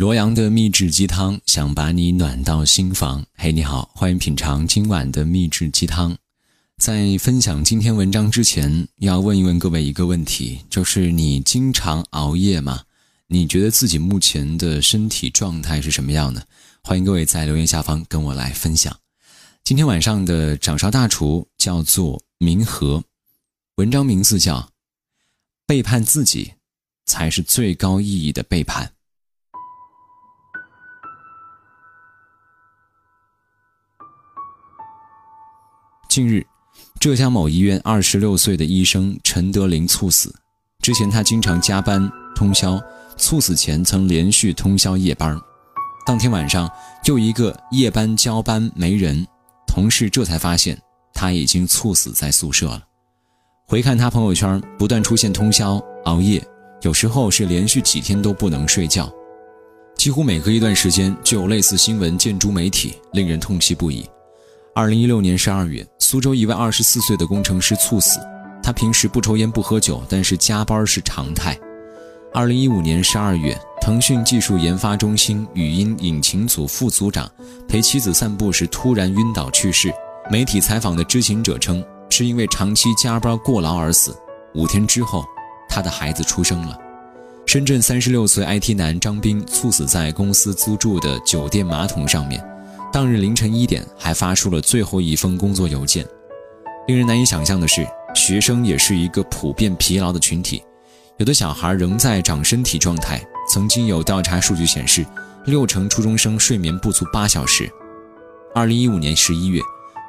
罗阳的秘制鸡汤，想把你暖到心房。嘿，你好，欢迎品尝今晚的秘制鸡汤。在分享今天文章之前，要问一问各位一个问题，就是你经常熬夜吗？你觉得自己目前的身体状态是什么样的？欢迎各位在留言下方跟我来分享。今天晚上的掌勺大厨叫做明和，文章名字叫《背叛自己才是最高意义的背叛》。近日，浙江某医院二十六岁的医生陈德林猝死。之前他经常加班通宵，猝死前曾连续通宵夜班。当天晚上，又一个夜班交班没人，同事这才发现他已经猝死在宿舍了。回看他朋友圈，不断出现通宵熬夜，有时候是连续几天都不能睡觉，几乎每隔一段时间就有类似新闻见诸媒体，令人痛惜不已。二零一六年十二月，苏州一位二十四岁的工程师猝死。他平时不抽烟不喝酒，但是加班是常态。二零一五年十二月，腾讯技术研发中心语音引擎组副组长陪妻子散步时突然晕倒去世。媒体采访的知情者称，是因为长期加班过劳而死。五天之后，他的孩子出生了。深圳三十六岁 IT 男张斌猝死在公司租住的酒店马桶上面。当日凌晨一点，还发出了最后一封工作邮件。令人难以想象的是，学生也是一个普遍疲劳的群体。有的小孩仍在长身体状态。曾经有调查数据显示，六成初中生睡眠不足八小时。二零一五年十一月，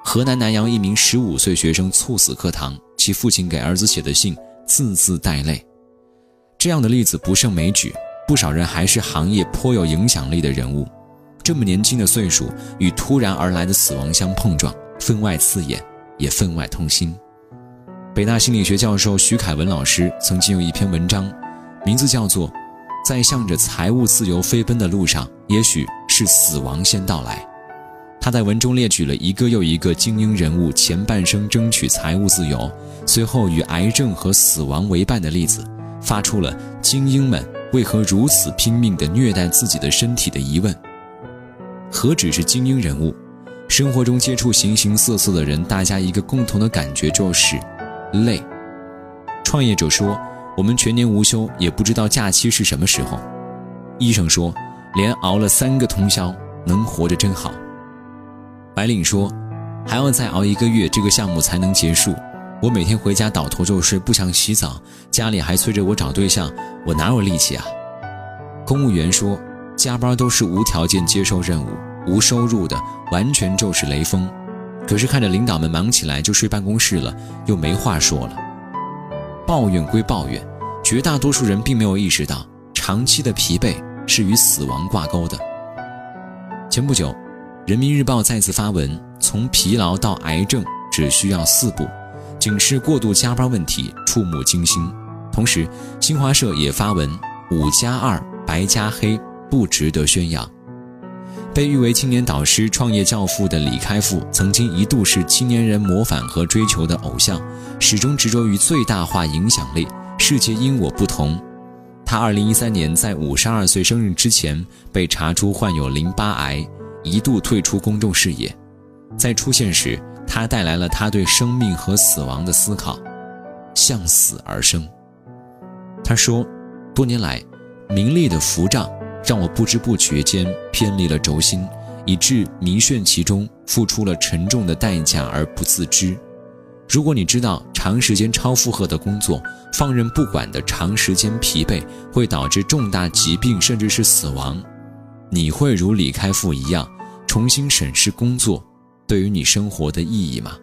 河南南阳一名十五岁学生猝死课堂，其父亲给儿子写的信字字带泪。这样的例子不胜枚举，不少人还是行业颇有影响力的人物。这么年轻的岁数与突然而来的死亡相碰撞，分外刺眼，也分外痛心。北大心理学教授徐凯文老师曾经有一篇文章，名字叫做《在向着财务自由飞奔的路上，也许是死亡先到来》。他在文中列举了一个又一个精英人物前半生争取财务自由，随后与癌症和死亡为伴的例子，发出了精英们为何如此拼命地虐待自己的身体的疑问。何止是精英人物，生活中接触形形色色的人，大家一个共同的感觉就是累。创业者说：“我们全年无休，也不知道假期是什么时候。”医生说：“连熬了三个通宵，能活着真好。”白领说：“还要再熬一个月，这个项目才能结束。我每天回家倒头就睡，不想洗澡，家里还催着我找对象，我哪有力气啊？”公务员说。加班都是无条件接受任务、无收入的，完全就是雷锋。可是看着领导们忙起来就睡办公室了，又没话说了。抱怨归抱怨，绝大多数人并没有意识到，长期的疲惫是与死亡挂钩的。前不久，《人民日报》再次发文，从疲劳到癌症只需要四步，警示过度加班问题触目惊心。同时，新华社也发文：五加二，白加黑。不值得宣扬。被誉为青年导师、创业教父的李开复，曾经一度是青年人模仿和追求的偶像，始终执着于最大化影响力。世界因我不同。他2013年在52岁生日之前被查出患有淋巴癌，一度退出公众视野。在出现时，他带来了他对生命和死亡的思考，向死而生。他说：“多年来，名利的浮障。”让我不知不觉间偏离了轴心，以致迷眩其中，付出了沉重的代价而不自知。如果你知道长时间超负荷的工作、放任不管的长时间疲惫会导致重大疾病甚至是死亡，你会如李开复一样重新审视工作对于你生活的意义吗？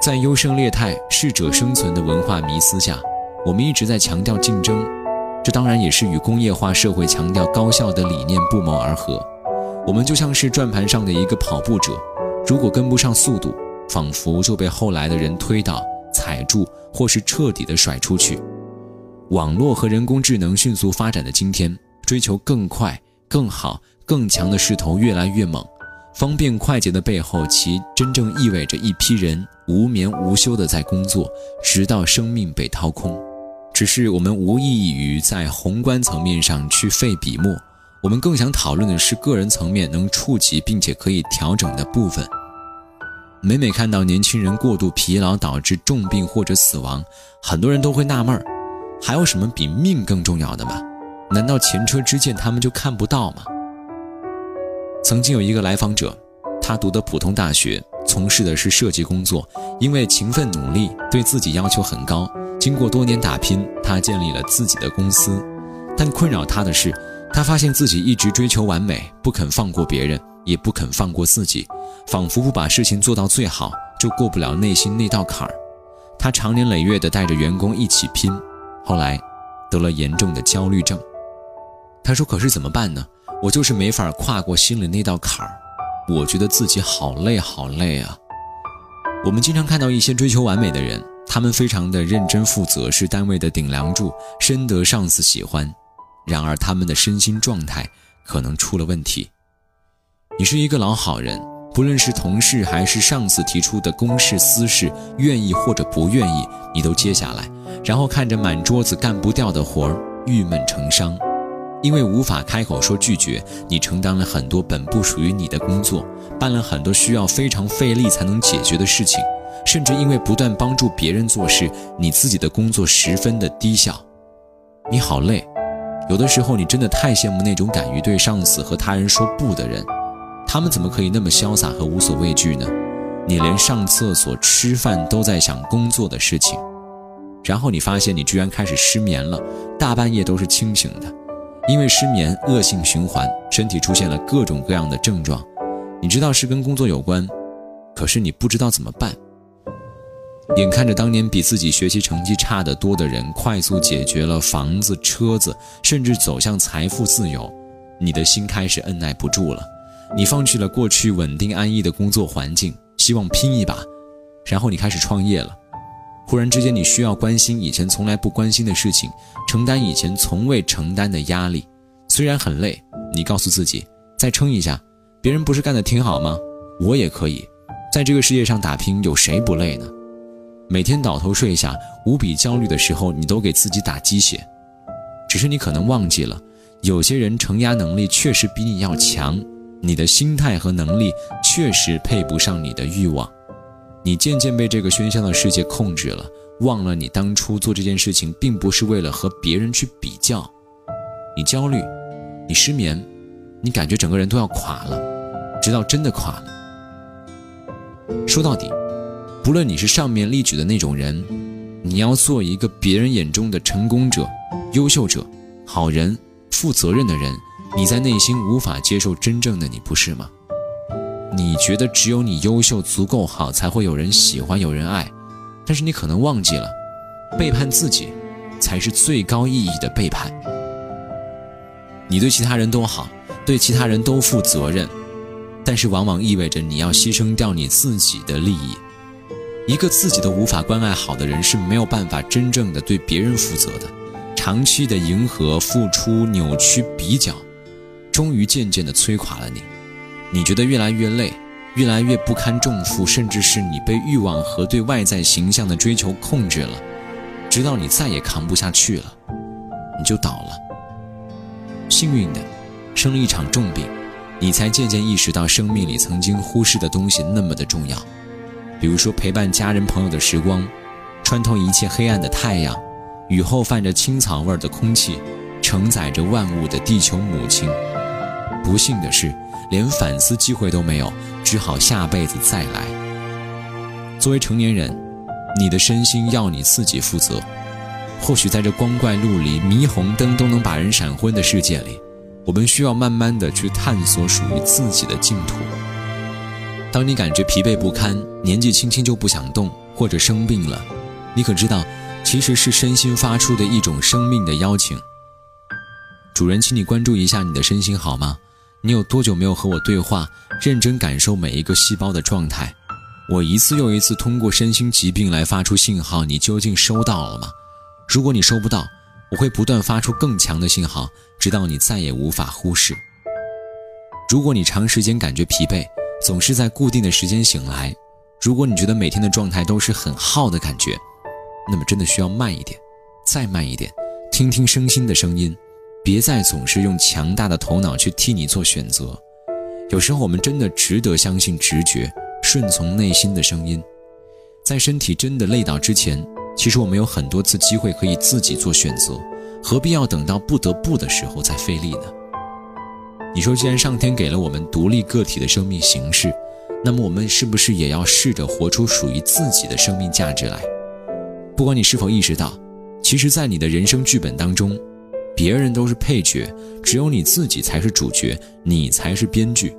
在优胜劣汰、适者生存的文化迷思下，我们一直在强调竞争。这当然也是与工业化社会强调高效的理念不谋而合。我们就像是转盘上的一个跑步者，如果跟不上速度，仿佛就被后来的人推倒、踩住，或是彻底的甩出去。网络和人工智能迅速发展的今天，追求更快、更好、更强的势头越来越猛。方便快捷的背后，其真正意味着一批人无眠无休的在工作，直到生命被掏空。只是我们无异于在宏观层面上去费笔墨，我们更想讨论的是个人层面能触及并且可以调整的部分。每每看到年轻人过度疲劳导致重病或者死亡，很多人都会纳闷儿：还有什么比命更重要的吗？难道前车之鉴他们就看不到吗？曾经有一个来访者，他读的普通大学，从事的是设计工作，因为勤奋努力，对自己要求很高。经过多年打拼，他建立了自己的公司。但困扰他的是，他发现自己一直追求完美，不肯放过别人。也不肯放过自己，仿佛不把事情做到最好，就过不了内心那道坎儿。他长年累月地带着员工一起拼，后来得了严重的焦虑症。他说：“可是怎么办呢？我就是没法跨过心里那道坎儿。我觉得自己好累，好累啊。”我们经常看到一些追求完美的人，他们非常的认真负责，是单位的顶梁柱，深得上司喜欢。然而，他们的身心状态可能出了问题。你是一个老好人，不论是同事还是上司提出的公事私事，愿意或者不愿意，你都接下来，然后看着满桌子干不掉的活儿，郁闷成伤。因为无法开口说拒绝，你承担了很多本不属于你的工作，办了很多需要非常费力才能解决的事情，甚至因为不断帮助别人做事，你自己的工作十分的低效。你好累，有的时候你真的太羡慕那种敢于对上司和他人说不的人。他们怎么可以那么潇洒和无所畏惧呢？你连上厕所、吃饭都在想工作的事情，然后你发现你居然开始失眠了，大半夜都是清醒的。因为失眠，恶性循环，身体出现了各种各样的症状。你知道是跟工作有关，可是你不知道怎么办。眼看着当年比自己学习成绩差得多的人，快速解决了房子、车子，甚至走向财富自由，你的心开始按耐不住了。你放弃了过去稳定安逸的工作环境，希望拼一把，然后你开始创业了。忽然之间，你需要关心以前从来不关心的事情，承担以前从未承担的压力。虽然很累，你告诉自己再撑一下。别人不是干得挺好吗？我也可以，在这个世界上打拼，有谁不累呢？每天倒头睡下，无比焦虑的时候，你都给自己打鸡血。只是你可能忘记了，有些人承压能力确实比你要强。你的心态和能力确实配不上你的欲望，你渐渐被这个喧嚣的世界控制了，忘了你当初做这件事情并不是为了和别人去比较。你焦虑，你失眠，你感觉整个人都要垮了，直到真的垮了。说到底，不论你是上面例举的那种人，你要做一个别人眼中的成功者、优秀者、好人、负责任的人。你在内心无法接受真正的你，不是吗？你觉得只有你优秀、足够好，才会有人喜欢、有人爱。但是你可能忘记了，背叛自己，才是最高意义的背叛。你对其他人都好，对其他人都负责任，但是往往意味着你要牺牲掉你自己的利益。一个自己都无法关爱好的人，是没有办法真正的对别人负责的。长期的迎合、付出、扭曲、比较。终于渐渐的摧垮了你，你觉得越来越累，越来越不堪重负，甚至是你被欲望和对外在形象的追求控制了，直到你再也扛不下去了，你就倒了。幸运的，生了一场重病，你才渐渐意识到生命里曾经忽视的东西那么的重要，比如说陪伴家人朋友的时光，穿透一切黑暗的太阳，雨后泛着青草味的空气，承载着万物的地球母亲。不幸的是，连反思机会都没有，只好下辈子再来。作为成年人，你的身心要你自己负责。或许在这光怪陆离、霓虹灯都能把人闪昏的世界里，我们需要慢慢的去探索属于自己的净土。当你感觉疲惫不堪，年纪轻轻就不想动，或者生病了，你可知道，其实是身心发出的一种生命的邀请。主人，请你关注一下你的身心好吗？你有多久没有和我对话，认真感受每一个细胞的状态？我一次又一次通过身心疾病来发出信号，你究竟收到了吗？如果你收不到，我会不断发出更强的信号，直到你再也无法忽视。如果你长时间感觉疲惫，总是在固定的时间醒来；如果你觉得每天的状态都是很耗的感觉，那么真的需要慢一点，再慢一点，听听身心的声音，别再总是用强大的头脑去替你做选择。有时候我们真的值得相信直觉，顺从内心的声音。在身体真的累倒之前，其实我们有很多次机会可以自己做选择，何必要等到不得不的时候再费力呢？你说，既然上天给了我们独立个体的生命形式，那么我们是不是也要试着活出属于自己的生命价值来？不管你是否意识到，其实，在你的人生剧本当中，别人都是配角，只有你自己才是主角，你才是编剧。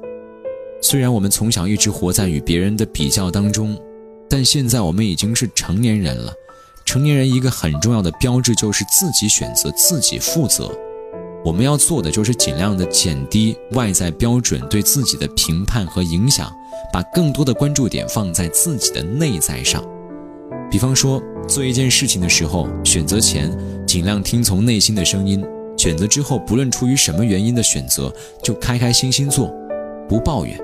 虽然我们从小一直活在与别人的比较当中。但现在我们已经是成年人了，成年人一个很重要的标志就是自己选择、自己负责。我们要做的就是尽量的减低外在标准对自己的评判和影响，把更多的关注点放在自己的内在上。比方说，做一件事情的时候，选择前尽量听从内心的声音；选择之后，不论出于什么原因的选择，就开开心心做，不抱怨。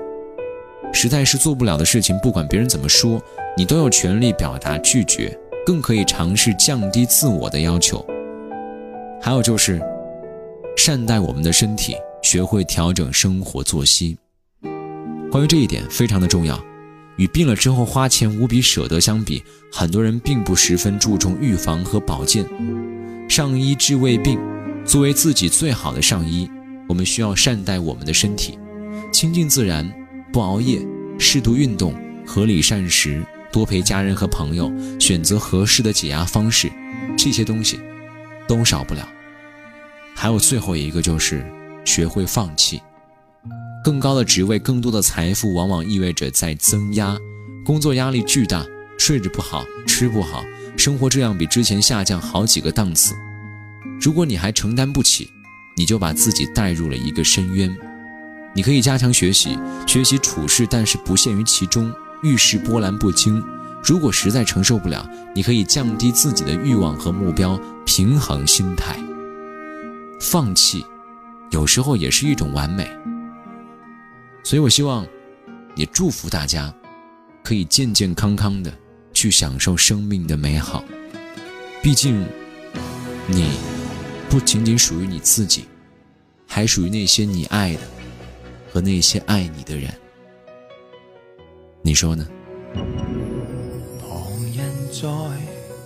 实在是做不了的事情，不管别人怎么说，你都有权利表达拒绝，更可以尝试降低自我的要求。还有就是，善待我们的身体，学会调整生活作息。关于这一点非常的重要。与病了之后花钱无比舍得相比，很多人并不十分注重预防和保健。上医治未病，作为自己最好的上医，我们需要善待我们的身体，亲近自然。不熬夜，适度运动，合理膳食，多陪家人和朋友，选择合适的解压方式，这些东西都少不了。还有最后一个就是学会放弃。更高的职位，更多的财富，往往意味着在增压，工作压力巨大，睡着不好，吃不好，生活质量比之前下降好几个档次。如果你还承担不起，你就把自己带入了一个深渊。你可以加强学习，学习处事，但是不限于其中，遇事波澜不惊。如果实在承受不了，你可以降低自己的欲望和目标，平衡心态。放弃，有时候也是一种完美。所以我希望，也祝福大家，可以健健康康的去享受生命的美好。毕竟，你不仅仅属于你自己，还属于那些你爱的。和那些爱你的人，你说呢？旁人在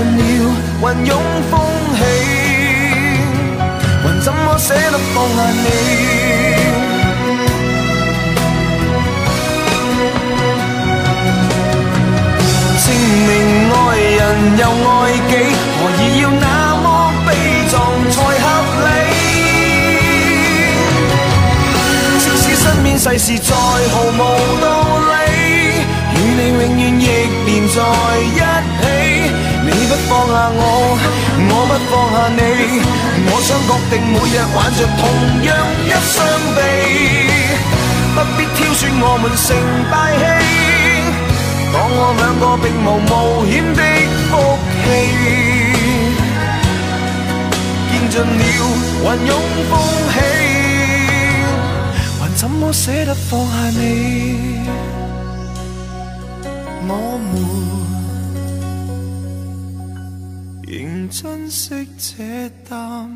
了云涌风起，还怎么舍得放下你？证明爱人又爱己，何以要那么悲壮才合理？即使身边世事再毫无道理，与你永远亦连在一起。放下我，我不放下你，我想确定每日挽着同样一双臂。不必挑选我们成大器，当我两个并无冒险的福气，见尽了云涌风起，还怎么舍得放下你？我们仍珍惜这啖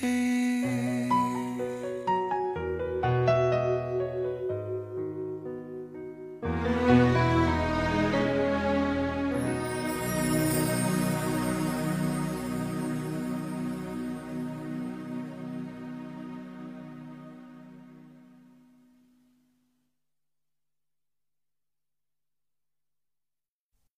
气。